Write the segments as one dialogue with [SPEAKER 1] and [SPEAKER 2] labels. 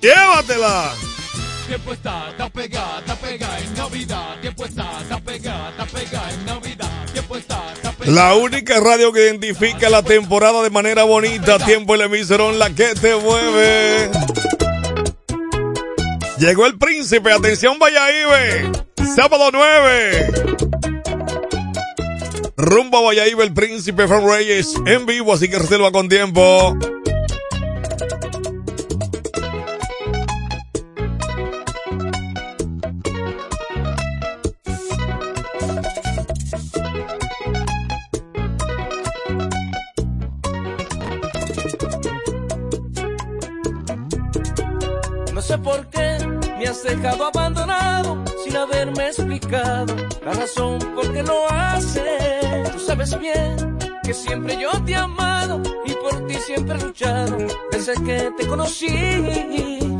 [SPEAKER 1] Llévatela.
[SPEAKER 2] Tiempo está, está pegada, está pegada en Navidad. Tiempo está, está pegada, está pegada en Navidad. Tiempo está, está pegada.
[SPEAKER 1] La única radio que identifica la temporada de manera bonita. Tiempo el emisorón, la que te mueve. Llegó el príncipe, atención Valladolid. Sábado 9. Rumbo a Valladolid, el príncipe Fran Reyes en vivo, así que reserva con tiempo.
[SPEAKER 3] Te conocí,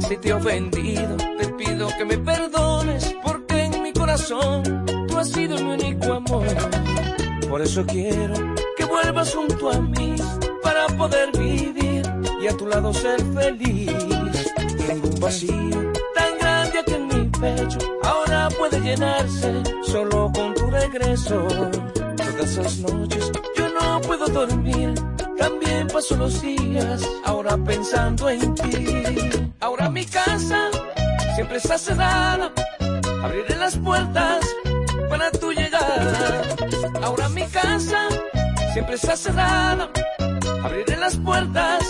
[SPEAKER 3] si te he ofendido, te pido que me perdones porque en mi corazón tú has sido mi único amor. Por eso quiero que vuelvas junto a mí para poder vivir y a tu lado ser feliz. Tengo un vacío tan grande aquí en mi pecho, ahora puede llenarse solo con tu regreso. Todas esas noches yo no puedo dormir, paso los días ahora pensando en ti. Ahora mi casa siempre está cerrada, abriré las puertas para tu llegada. Ahora mi casa siempre está cerrada, abriré las puertas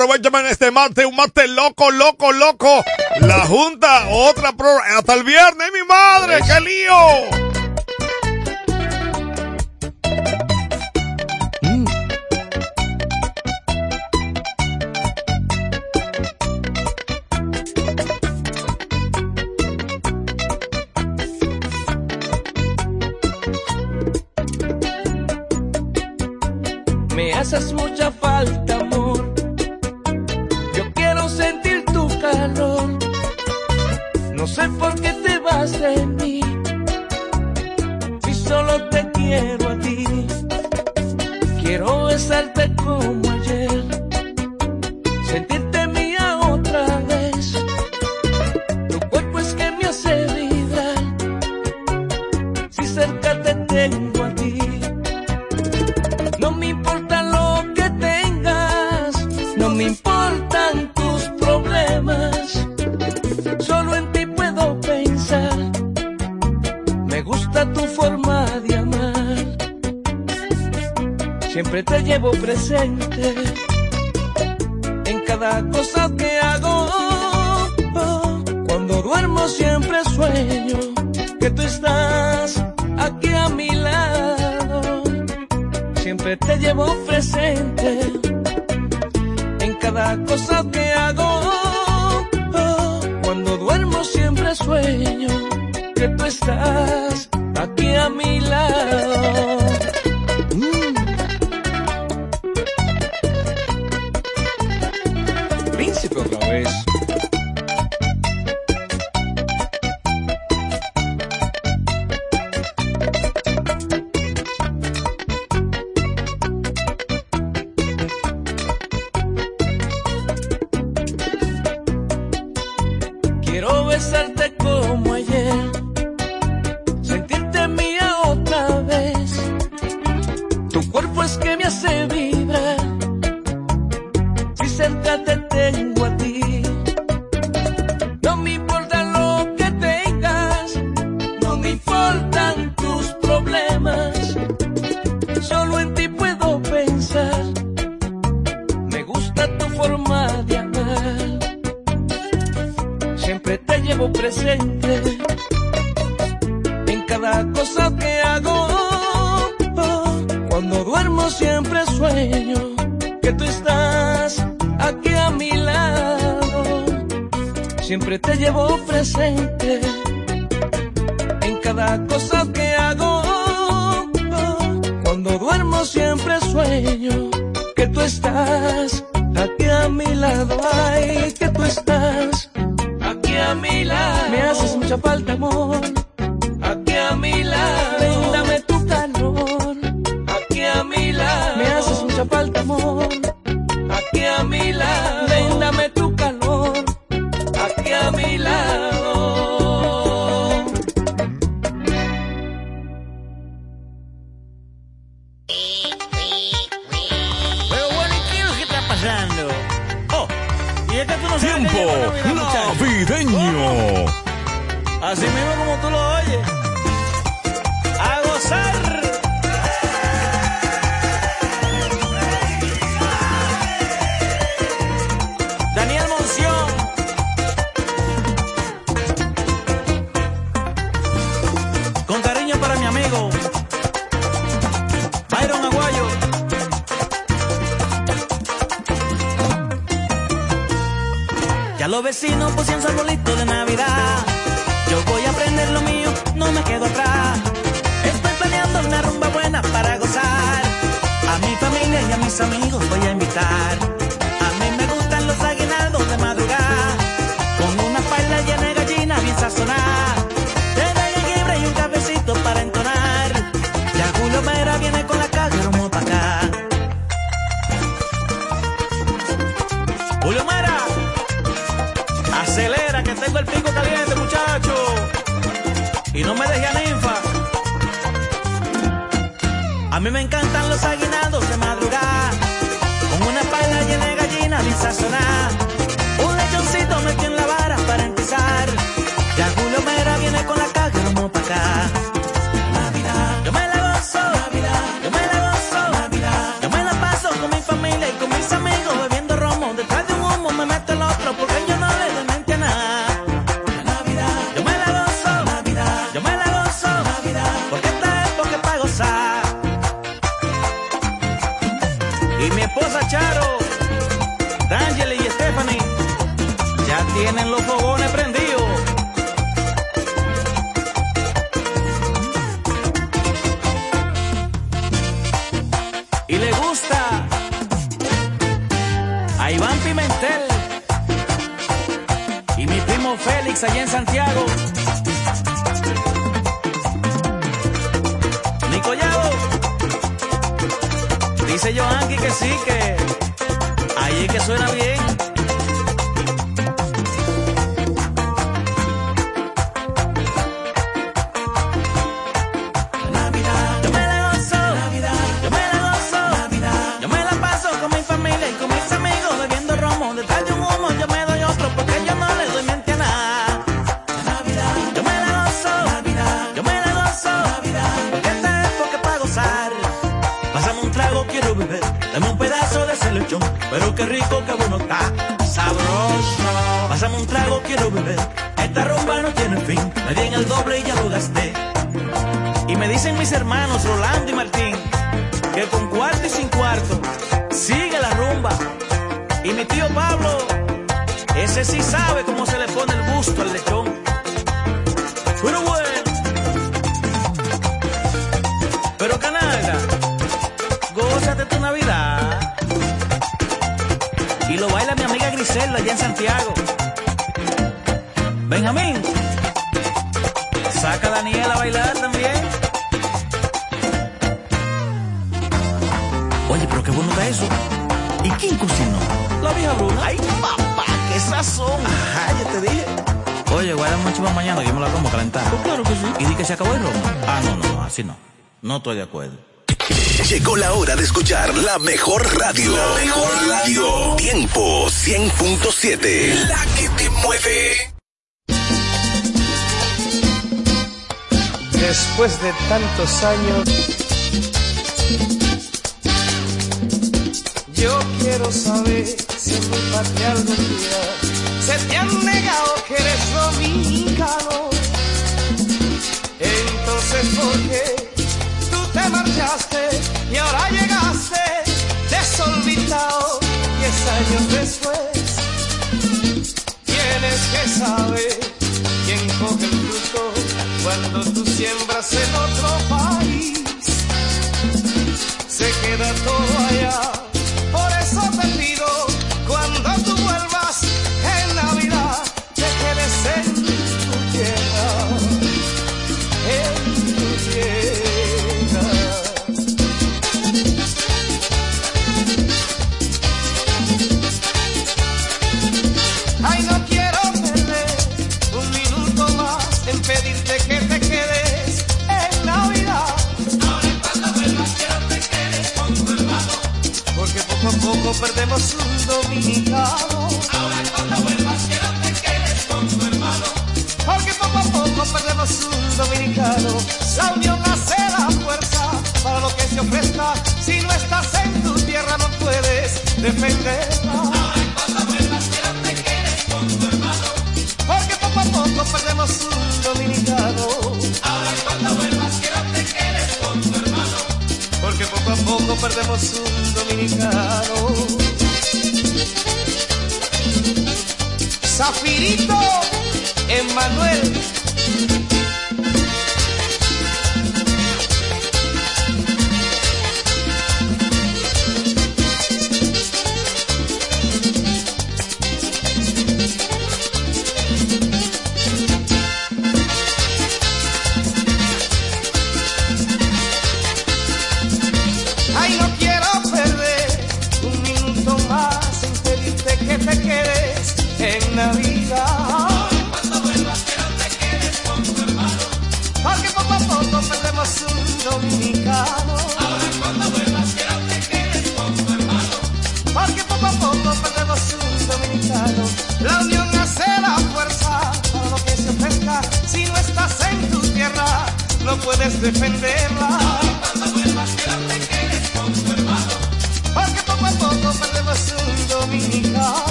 [SPEAKER 1] aprovechame en este martes, un martes loco, loco, loco. La Junta, otra pro, hasta el viernes, mi madre, qué lío.
[SPEAKER 3] me importan tus problemas, solo en ti puedo pensar. Me gusta tu forma de amar, siempre te llevo presente en cada cosa que hago. Cuando duermo siempre sueño que tú estás aquí a mi lado, siempre te llevo presente cada cosa que hago. Cuando duermo siempre sueño que tú estás aquí a mi lado.
[SPEAKER 4] los vecinos pusieron su arbolito de Navidad. Yo voy a aprender lo mío, no me quedo atrás. Estoy planeando una rumba buena para gozar. A mi familia y a mis amigos voy a invitar. A mí me encantan los aguinaldos.
[SPEAKER 5] Oye, pero qué bueno está eso. ¿Y quién cocinó? La vieja Bruna. Ay, papá, qué sazón. Ajá, ya te dije. Oye, guárdame una chiva mañana, yo me la como calentar. Pues claro que sí. ¿Y di que se acabó el romo? Ah, no, no, no, así no. No estoy de acuerdo.
[SPEAKER 6] Llegó la hora de escuchar la mejor radio. La mejor radio. Tiempo 100.7. La que te mueve.
[SPEAKER 7] Después de tantos años, yo quiero saber si en mi patria algún día se te han negado que eres dominicano. Entonces, ¿por qué tú te marchaste y ahora llegaste desolvitado? Diez años después, tienes que saber quién coge el fruto cuando tú siembras en otro país. Se queda todo allá.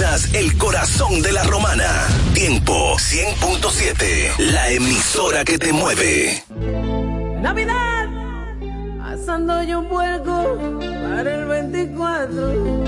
[SPEAKER 6] El corazón de la romana. Tiempo 100.7. La emisora que te mueve.
[SPEAKER 8] Navidad, Asando yo un puerco para el 24.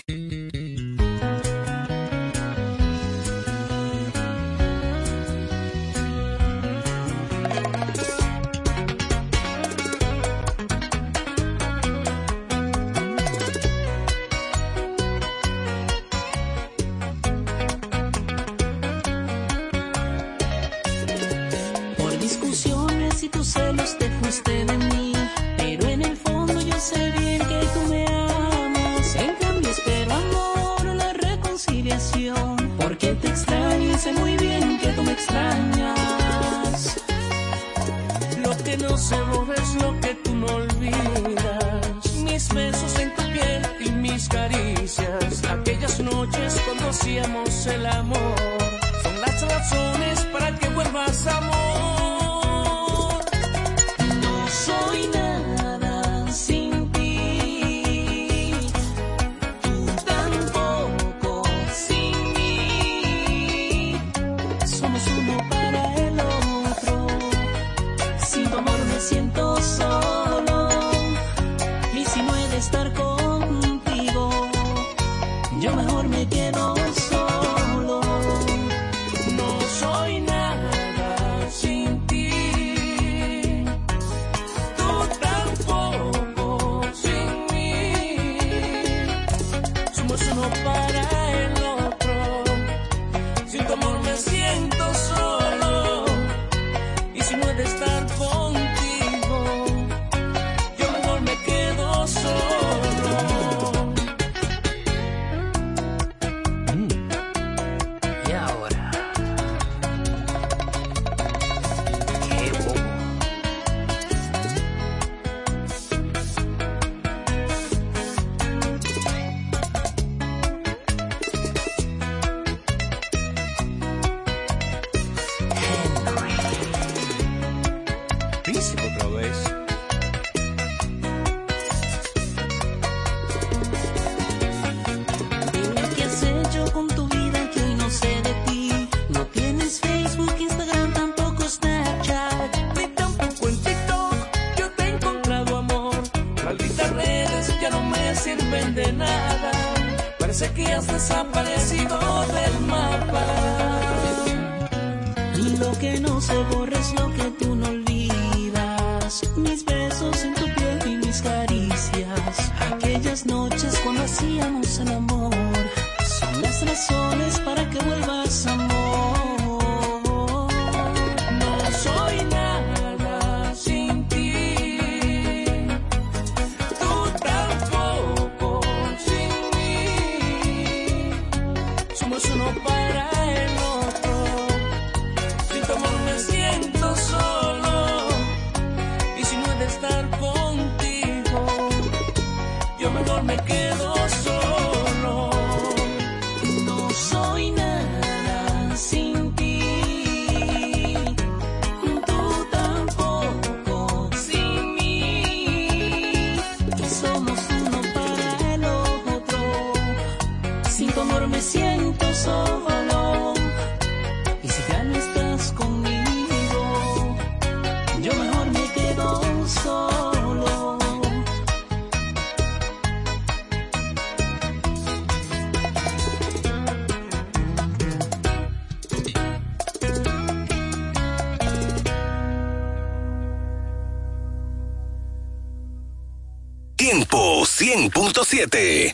[SPEAKER 9] 100.7.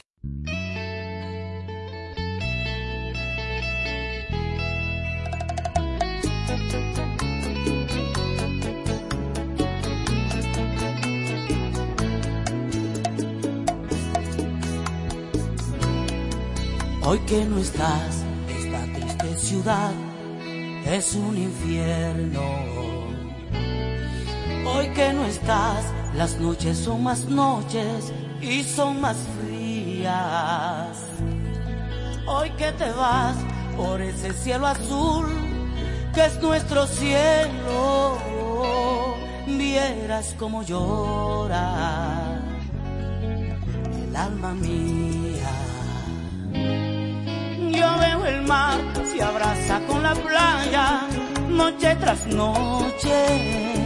[SPEAKER 10] Hoy que no estás, esta triste ciudad es un infierno. Hoy que no estás, las noches son más noches y son más frías. Hoy que te vas por ese cielo azul que es nuestro cielo, vieras como llora el alma mía. Yo veo el mar, se abraza con la playa, noche tras noche.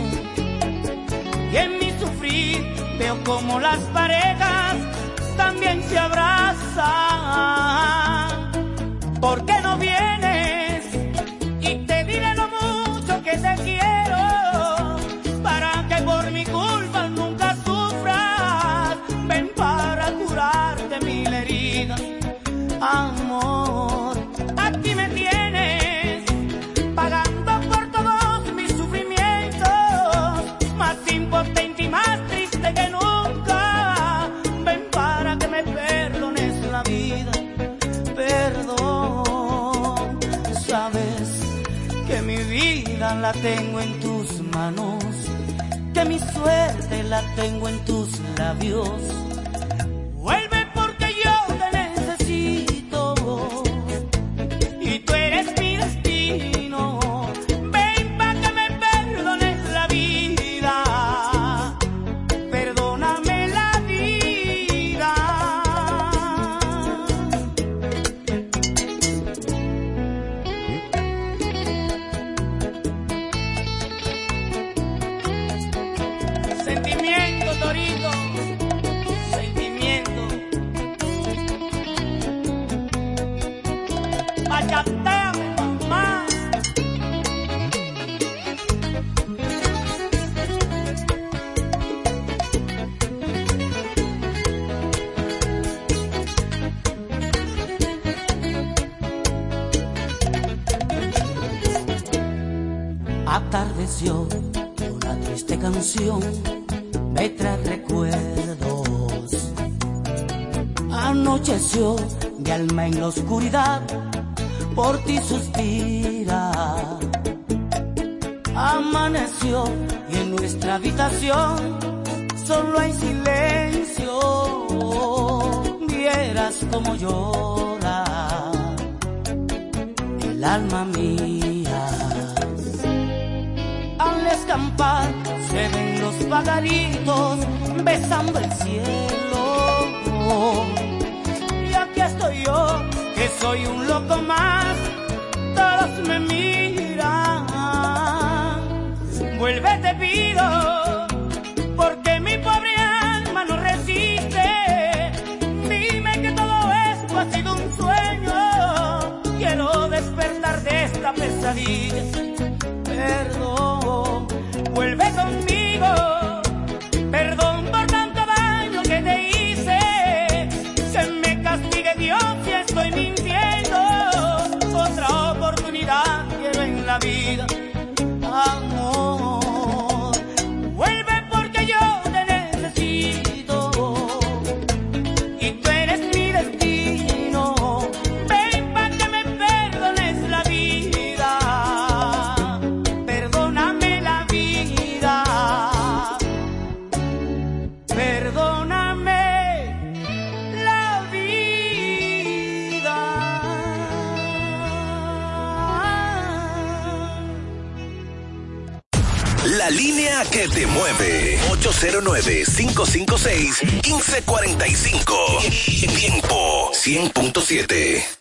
[SPEAKER 10] Veo como las parejas también se abrazan. ¿Por tengo en tus manos, que mi suerte la tengo en tus labios. En la oscuridad, por ti suspira. Amaneció y en nuestra habitación solo hay silencio. Vieras como llora el alma mía. Al escampar se ven los pagaritos besando Vuelve te pido, porque mi pobre alma no resiste. Dime que todo esto ha sido un sueño, quiero despertar de esta pesadilla.
[SPEAKER 9] 809-556-1545. Tiempo 100.7.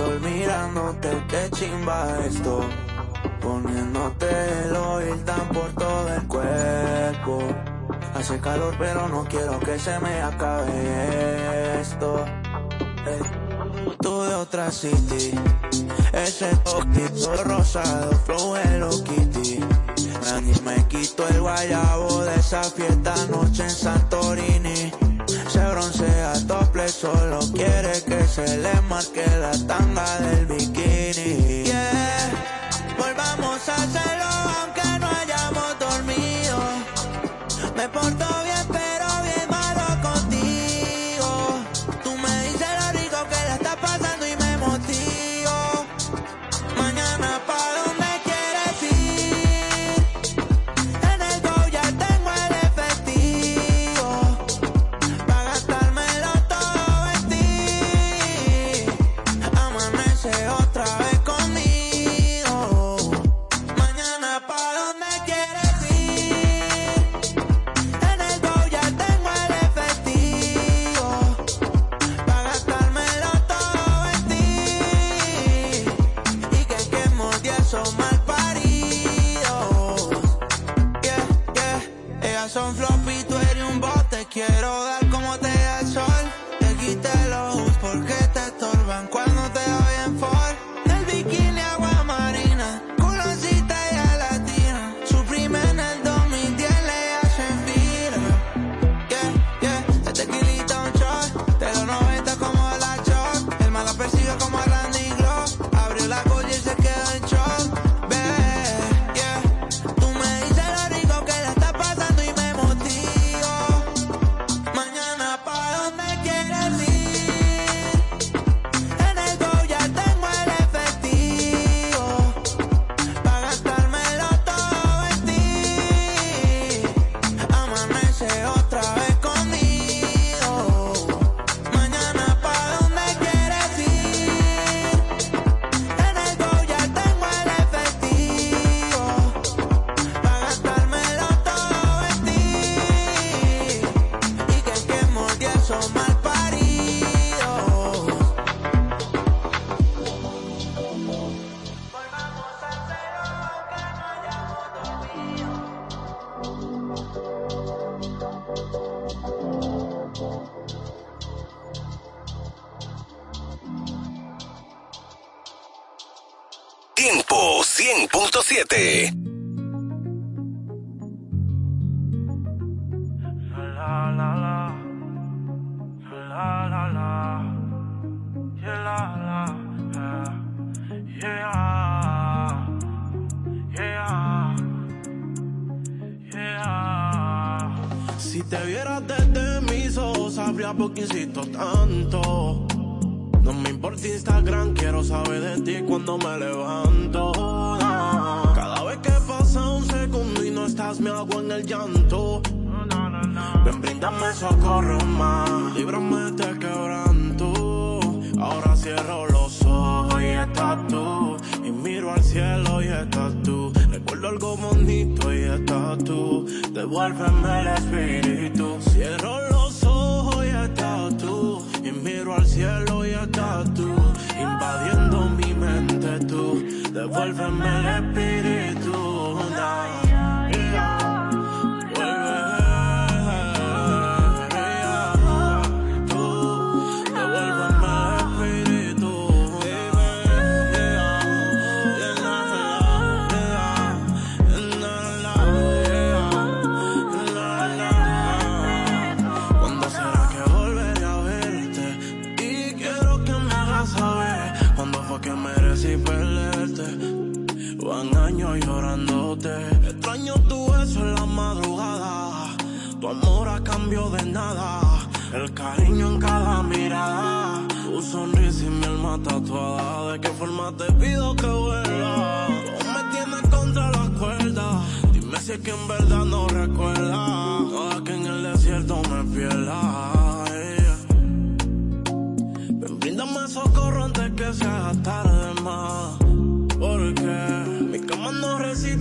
[SPEAKER 11] sol mirándote, que chimba esto. Poniéndote el oil tan por todo el cuerpo. Hace calor pero no quiero que se me acabe esto. Hey. Tú de otra city, ese toquito rosado, flow Hello Kitty. Nadie me quito el guayabo de esa fiesta noche en Santorini. se le marque la tanga del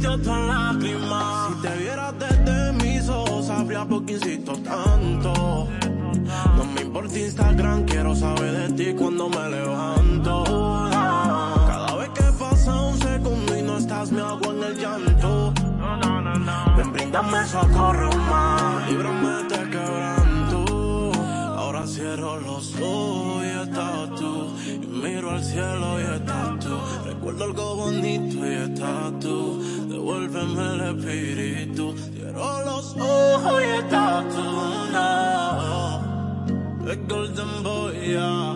[SPEAKER 11] Si te vieras desde mis ojos, sabría por qué insisto tanto. No me importa Instagram, quiero saber de ti cuando me levanto. Cada vez que pasa un segundo y no estás, me hago en el llanto. Ven, brindame socorro más, líbrame de quebranto. Ahora cierro los ojos y estás tú. Y miro al cielo y estás tú. Recuerdo algo bonito y estás tú devuélveme el espíritu. Cierro los ojos y está tú una. The Golden Boy, yeah.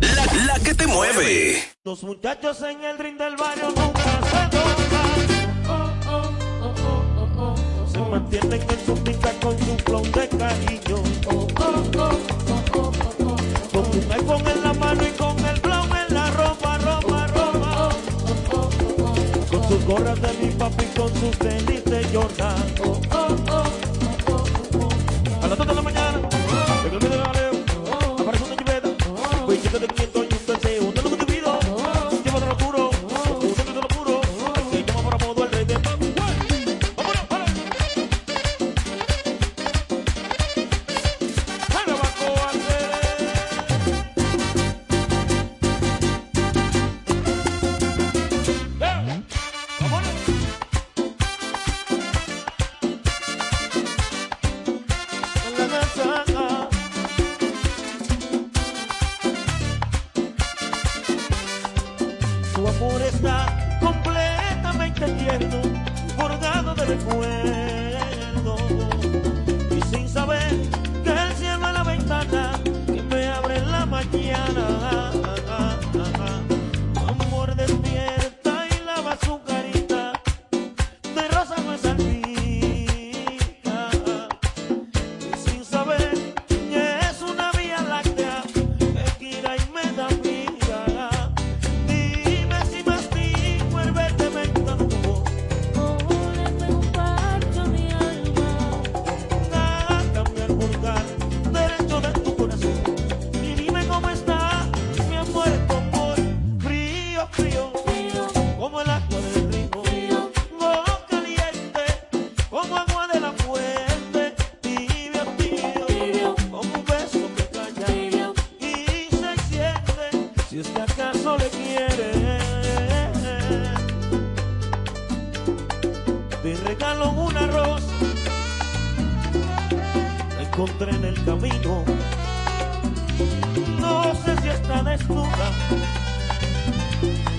[SPEAKER 9] La, la que te mueve.
[SPEAKER 12] Los muchachos en el ring del barrio nunca se tocan. Oh, oh, oh, oh, oh. se mantienen en su pica con su flow de cariño. Con un iPhone en la mano y con gorras de mi papi con sus tenis de Jordan. Oh, oh, oh.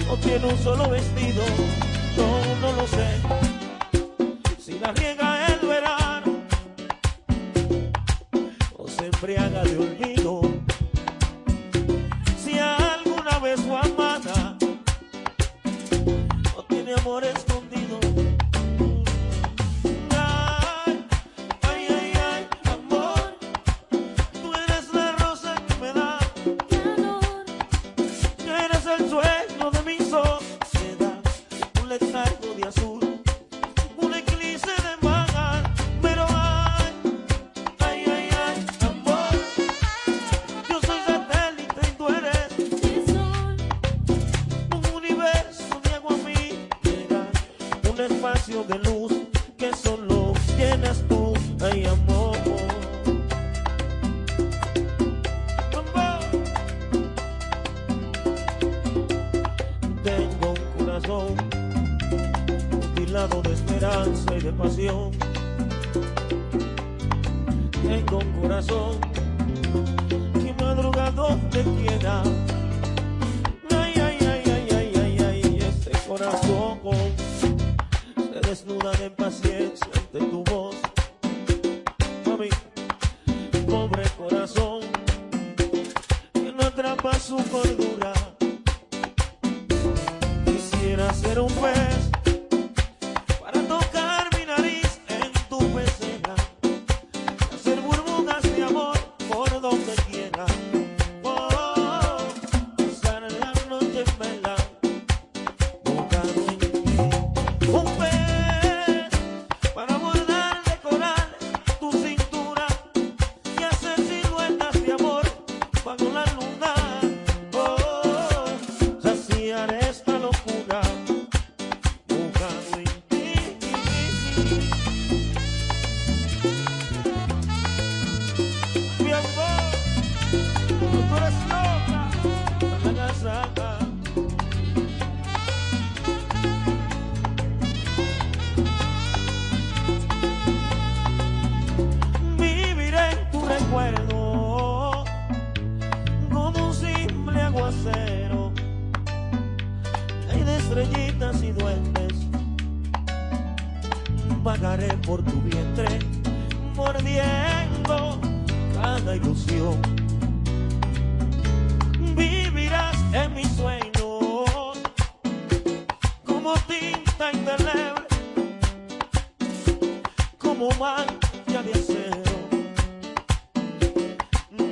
[SPEAKER 12] o tiene un solo vestido, yo no lo sé. Si la riega el verano o se embriaga de olvido.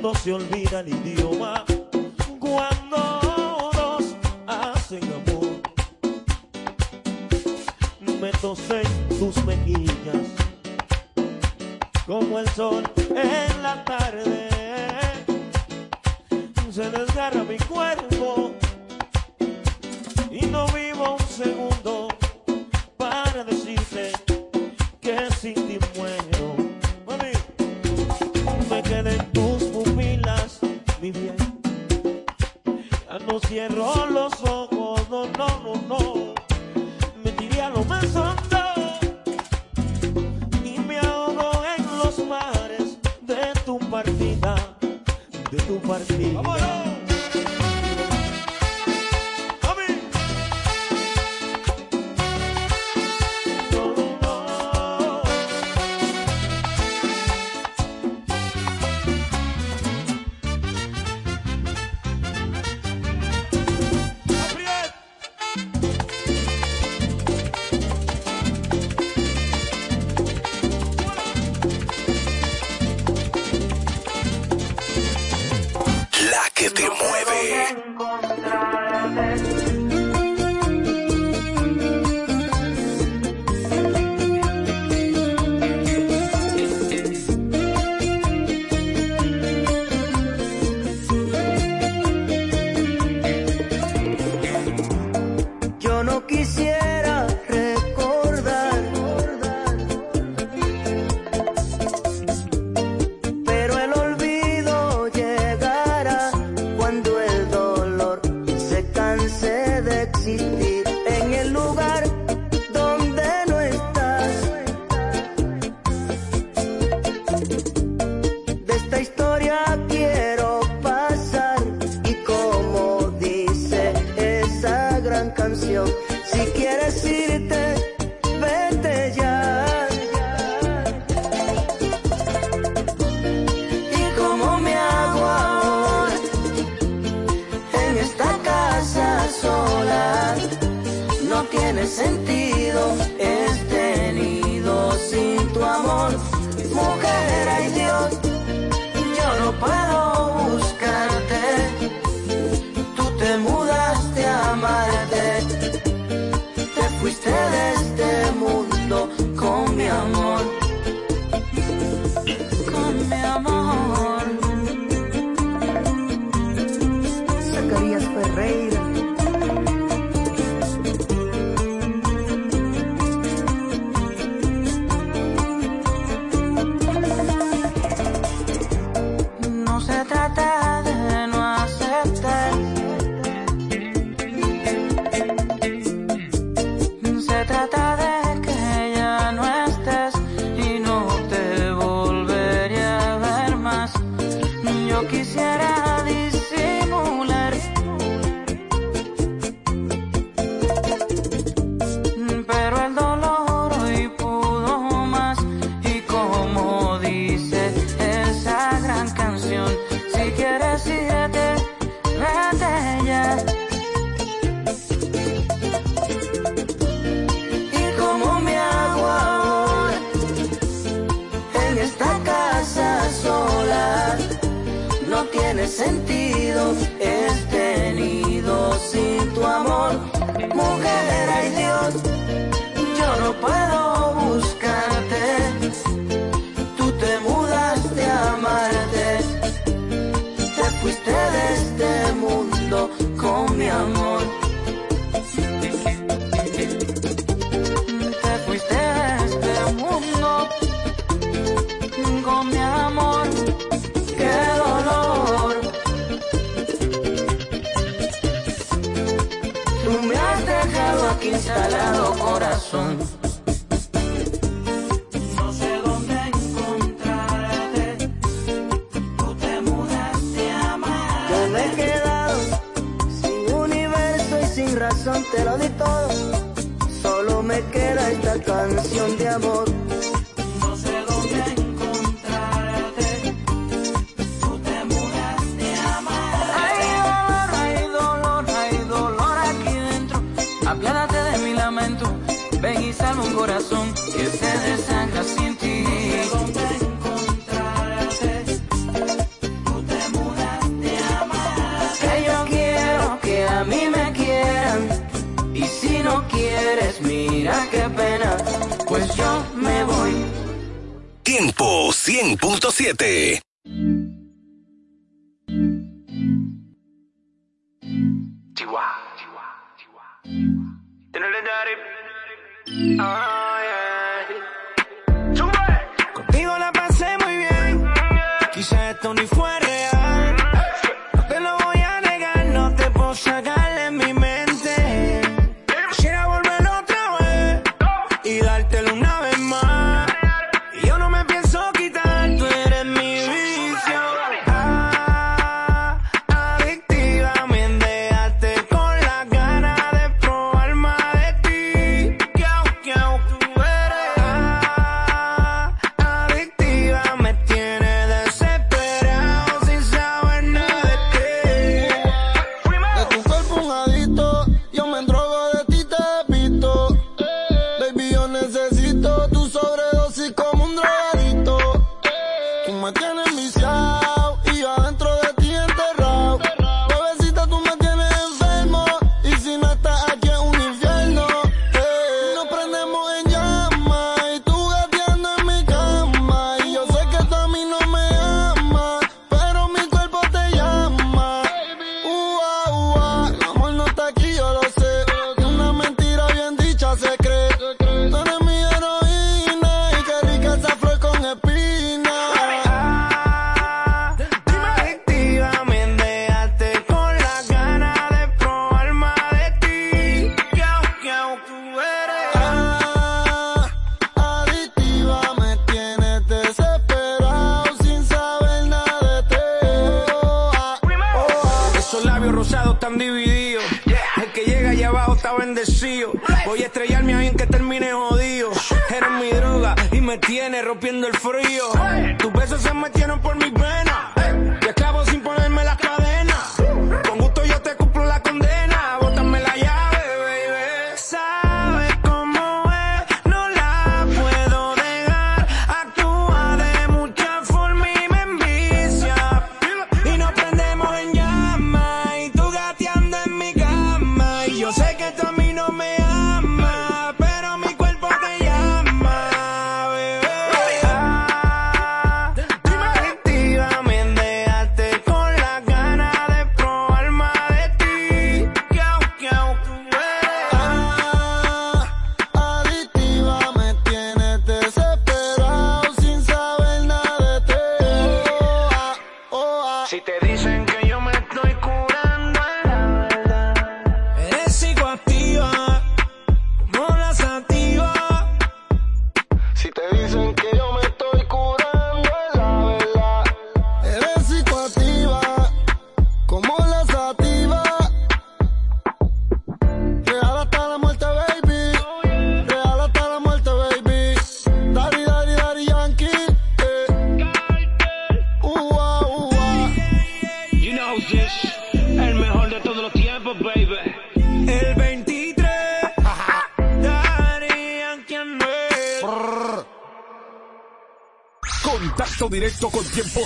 [SPEAKER 12] cuando se olvida el idioma, cuando nos hacen amor. Me tosé tus mejillas, como el sol en la tarde. Se desgarra mi cuerpo y no vivo un segundo para decirte que sin ti muero. Mami, me quedé no cierro los ojos, no, no, no, no. Me tiré a lo más hondo y me ahogo en los mares de tu partida, de tu partida.
[SPEAKER 13] ¡Vámonos!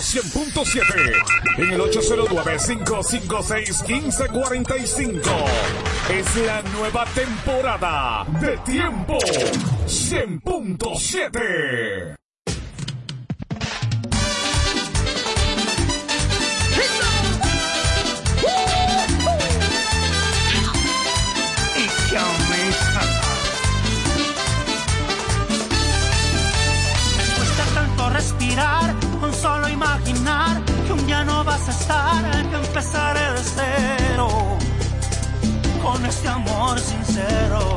[SPEAKER 13] 100.7,
[SPEAKER 14] en el
[SPEAKER 15] 809-556-1545. Es la nueva temporada de tiempo 100.7.
[SPEAKER 16] empezaré de cero con este amor sincero.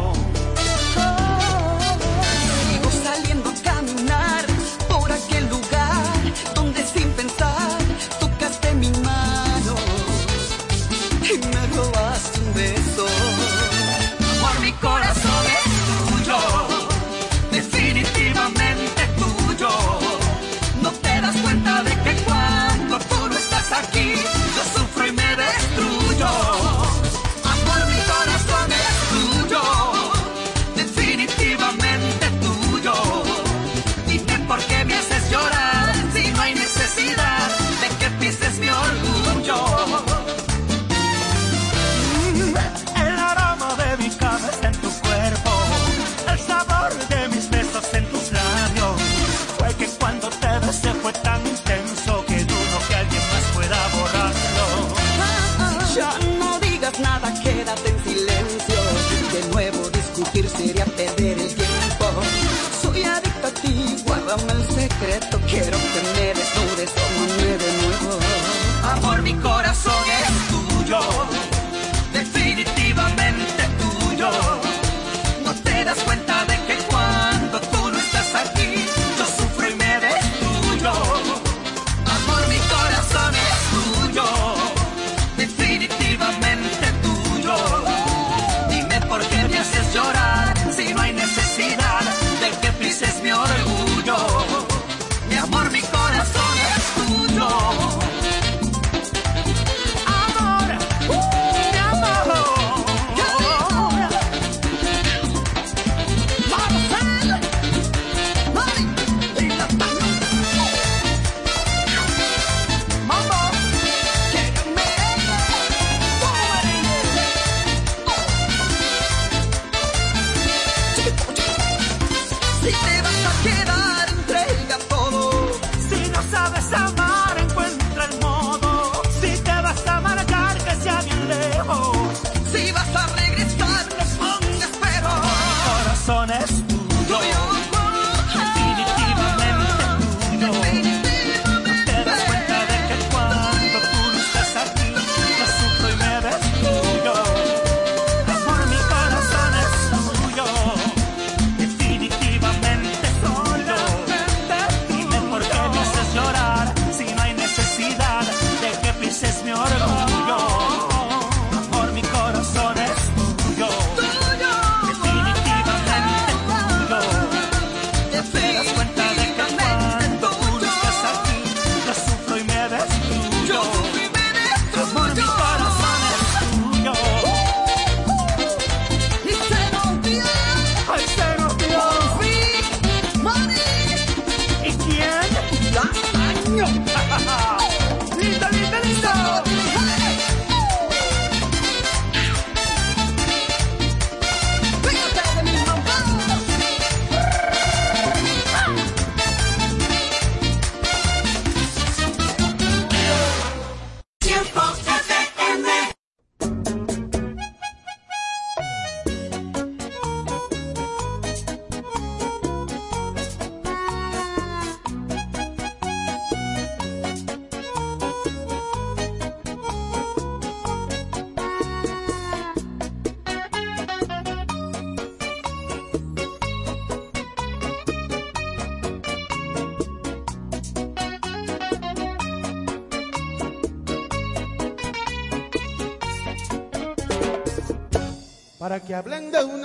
[SPEAKER 17] que hablan de
[SPEAKER 18] un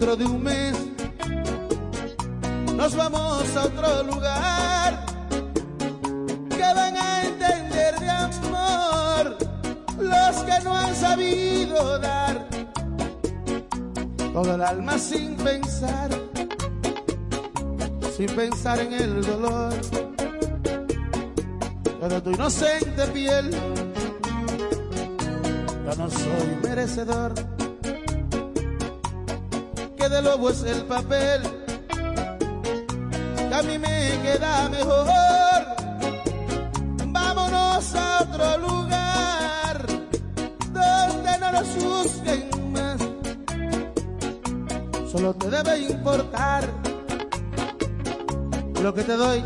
[SPEAKER 18] dentro de un mes. Nos vamos a otro lugar. Que van a entender de amor los que no han sabido dar. Todo el alma sin pensar, sin pensar en el dolor. Pero tu inocente piel, yo no soy merecedor es el papel que a mí me queda mejor. Vámonos a otro lugar donde no nos juzguen más. Solo te debe importar lo que te doy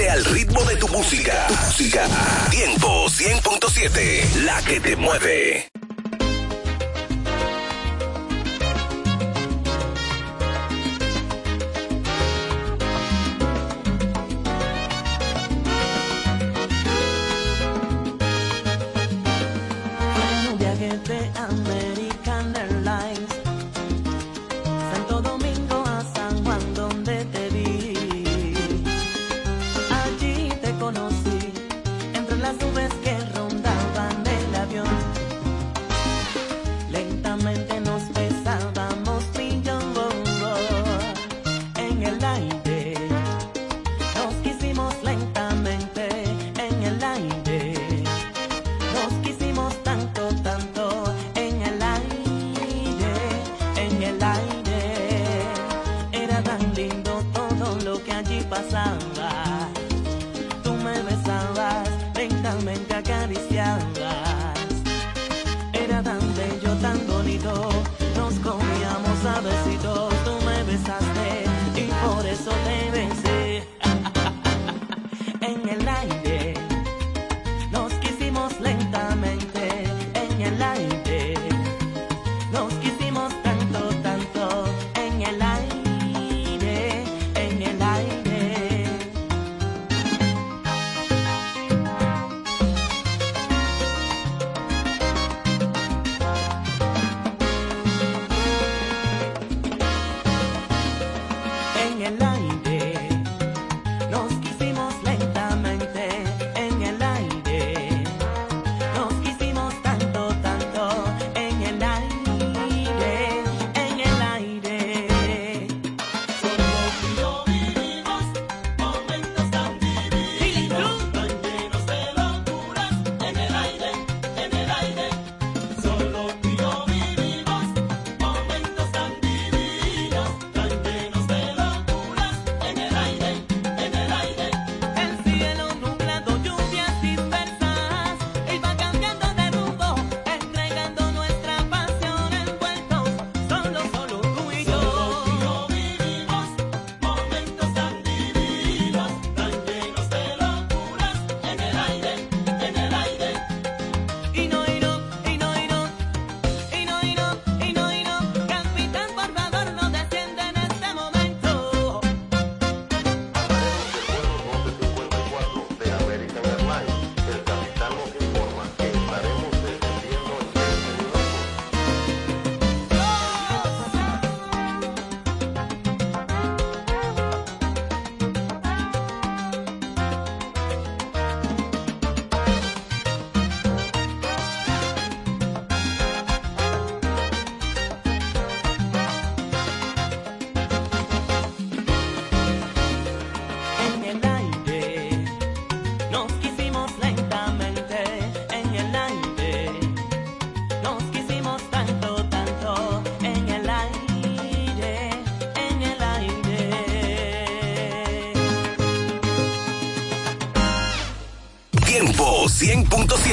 [SPEAKER 9] al ritmo de tu música. Tu música. Tiempo 100.7, la que te mueve.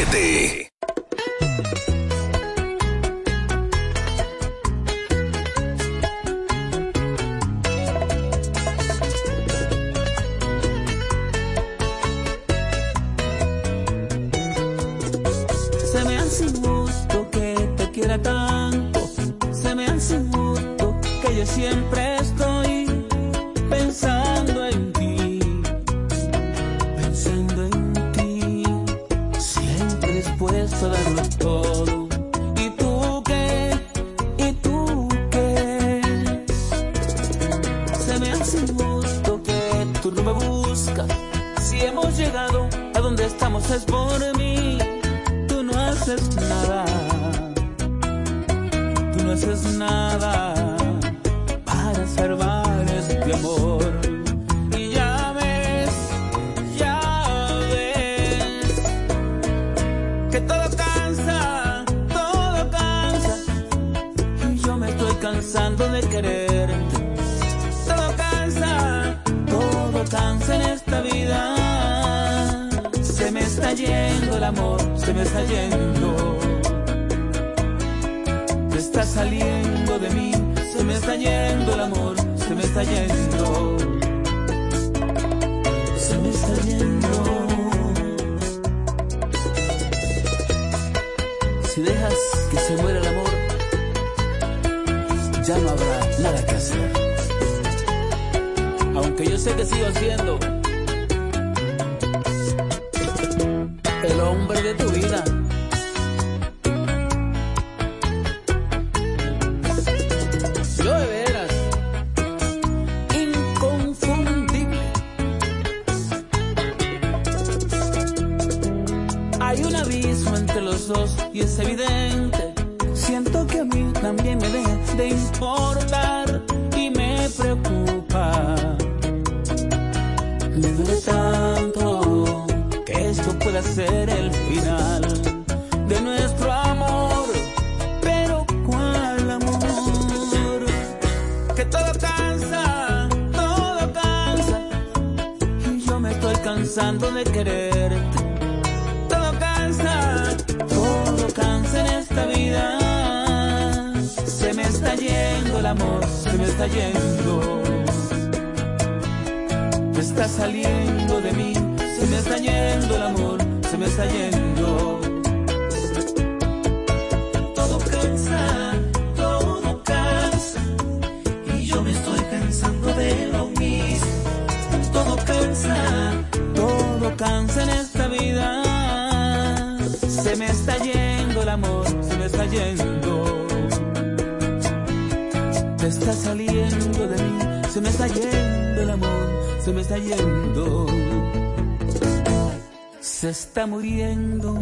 [SPEAKER 19] 7. cansando de quererte. Todo cansa, todo cansa en esta vida. Se me está yendo el amor, se me está yendo. Está saliendo de mí, se me está yendo el amor, se me está yendo. está saliendo de mí, se me está yendo el amor, se me está yendo, se está muriendo.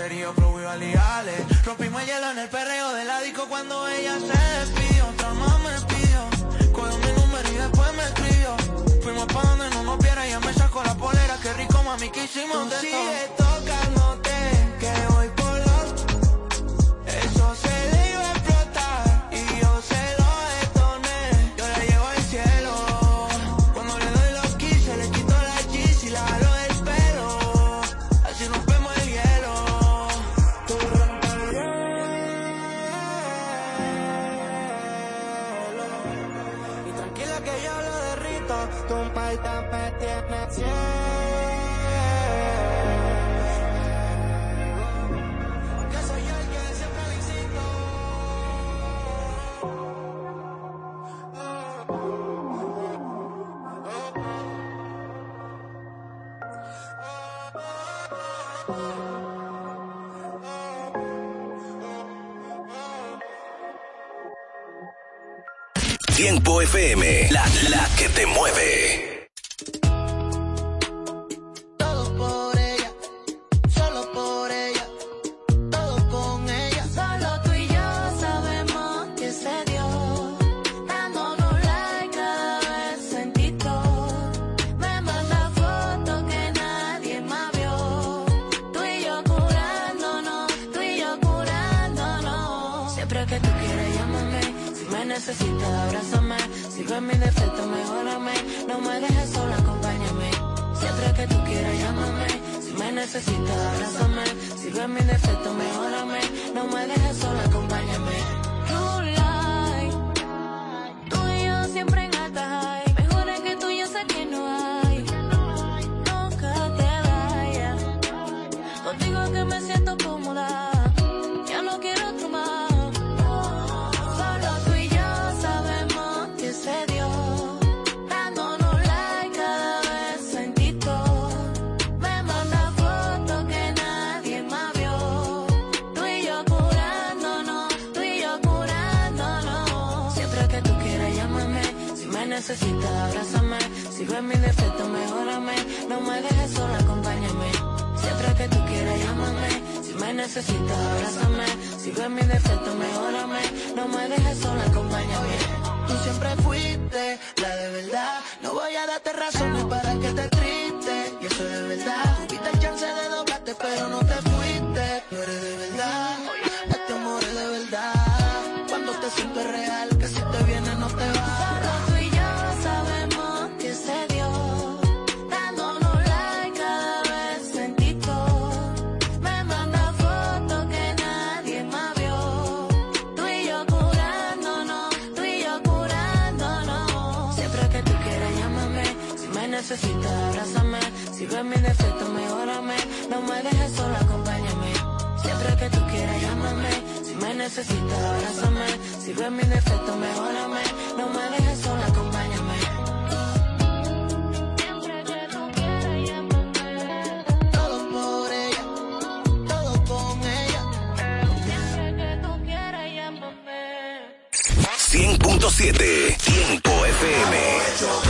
[SPEAKER 12] serio, pro y
[SPEAKER 11] Rompimos el hielo en el perreo del disco cuando ella se despidió. Otra más me pidió, cogió mi número y después me escribió. Fuimos pa' donde no nos viera, ella me sacó la polera. Qué rico, mami, que hicimos de todo. La que
[SPEAKER 9] te mueve.
[SPEAKER 19] necesitas, abrázame. Si ves mi defecto, mejorame. No me dejes sola, acompáñame. Siempre que tú quieras, llámame. Si me necesitas, abrázame. Si ves mi defecto, mejorame. No me dejes sola, acompáñame. Siempre que tú quieras, llámame.
[SPEAKER 7] Todo por ella. Todo con ella.
[SPEAKER 19] Siempre que tú quieras, llámame.
[SPEAKER 9] 100.7 Tiempo FM.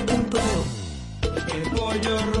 [SPEAKER 7] El pollo Rodríguez,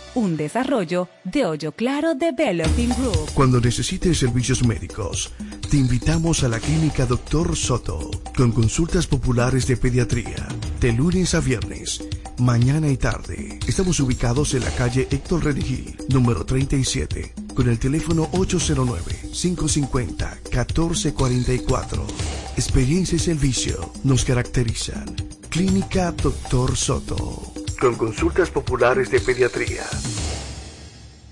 [SPEAKER 20] un desarrollo de Hoyo Claro Developing Group.
[SPEAKER 21] Cuando necesites servicios médicos, te invitamos a la clínica Dr. Soto, con consultas populares de pediatría, de lunes a viernes, mañana y tarde. Estamos ubicados en la calle Héctor Redigil, número 37, con el teléfono 809-550-1444. Experiencia y servicio nos caracterizan. Clínica Dr. Soto con consultas populares de pediatría.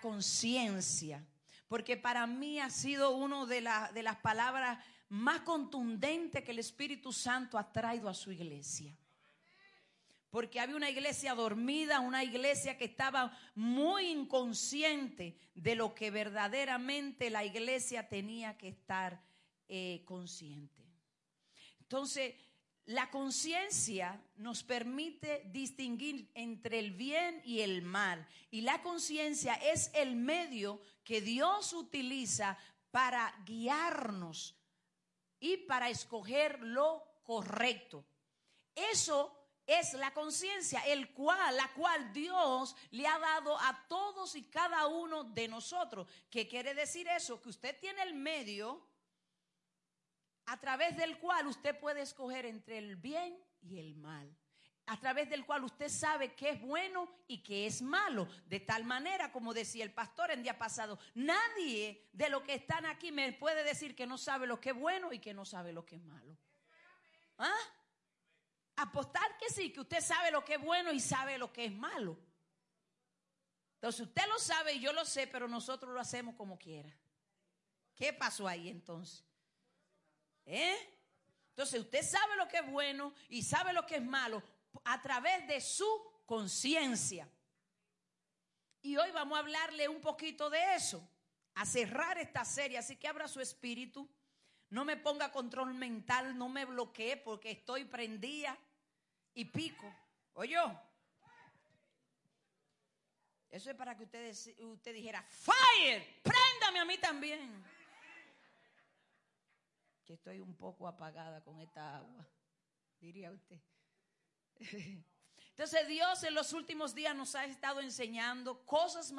[SPEAKER 22] Conciencia, porque para mí ha sido una de, la- de las palabras más contundentes que el Espíritu Santo ha traído a su iglesia. Porque había una iglesia dormida, una iglesia que estaba muy inconsciente de lo que verdaderamente la iglesia tenía que estar eh, consciente. Entonces, la conciencia nos permite distinguir entre el bien y el mal. Y la conciencia es el medio que Dios utiliza para guiarnos y para escoger lo correcto. Eso es la conciencia, el cual, la cual Dios le ha dado a todos y cada uno de nosotros. ¿Qué quiere decir eso? Que usted tiene el medio a través del cual usted puede escoger entre el bien y el mal. A través del cual usted sabe qué es bueno y qué es malo. De tal manera, como decía el pastor en día pasado, nadie de los que están aquí me puede decir que no sabe lo que es bueno y que no sabe lo que es malo. ¿Ah? Apostar que sí, que usted sabe lo que es bueno y sabe lo que es malo. Entonces usted lo sabe y yo lo sé, pero nosotros lo hacemos como quiera. ¿Qué pasó ahí entonces? ¿Eh? Entonces usted sabe lo que es bueno y sabe lo que es malo a través de su conciencia. Y hoy vamos a hablarle un poquito de eso, a cerrar esta serie. Así que abra su espíritu. No me ponga control mental, no me bloquee porque estoy prendida y pico. ¿Oyó? Eso es para que usted, usted dijera, fire, préndame a mí también. Que estoy un poco apagada con esta agua, diría usted. Entonces Dios en los últimos días nos ha estado enseñando cosas que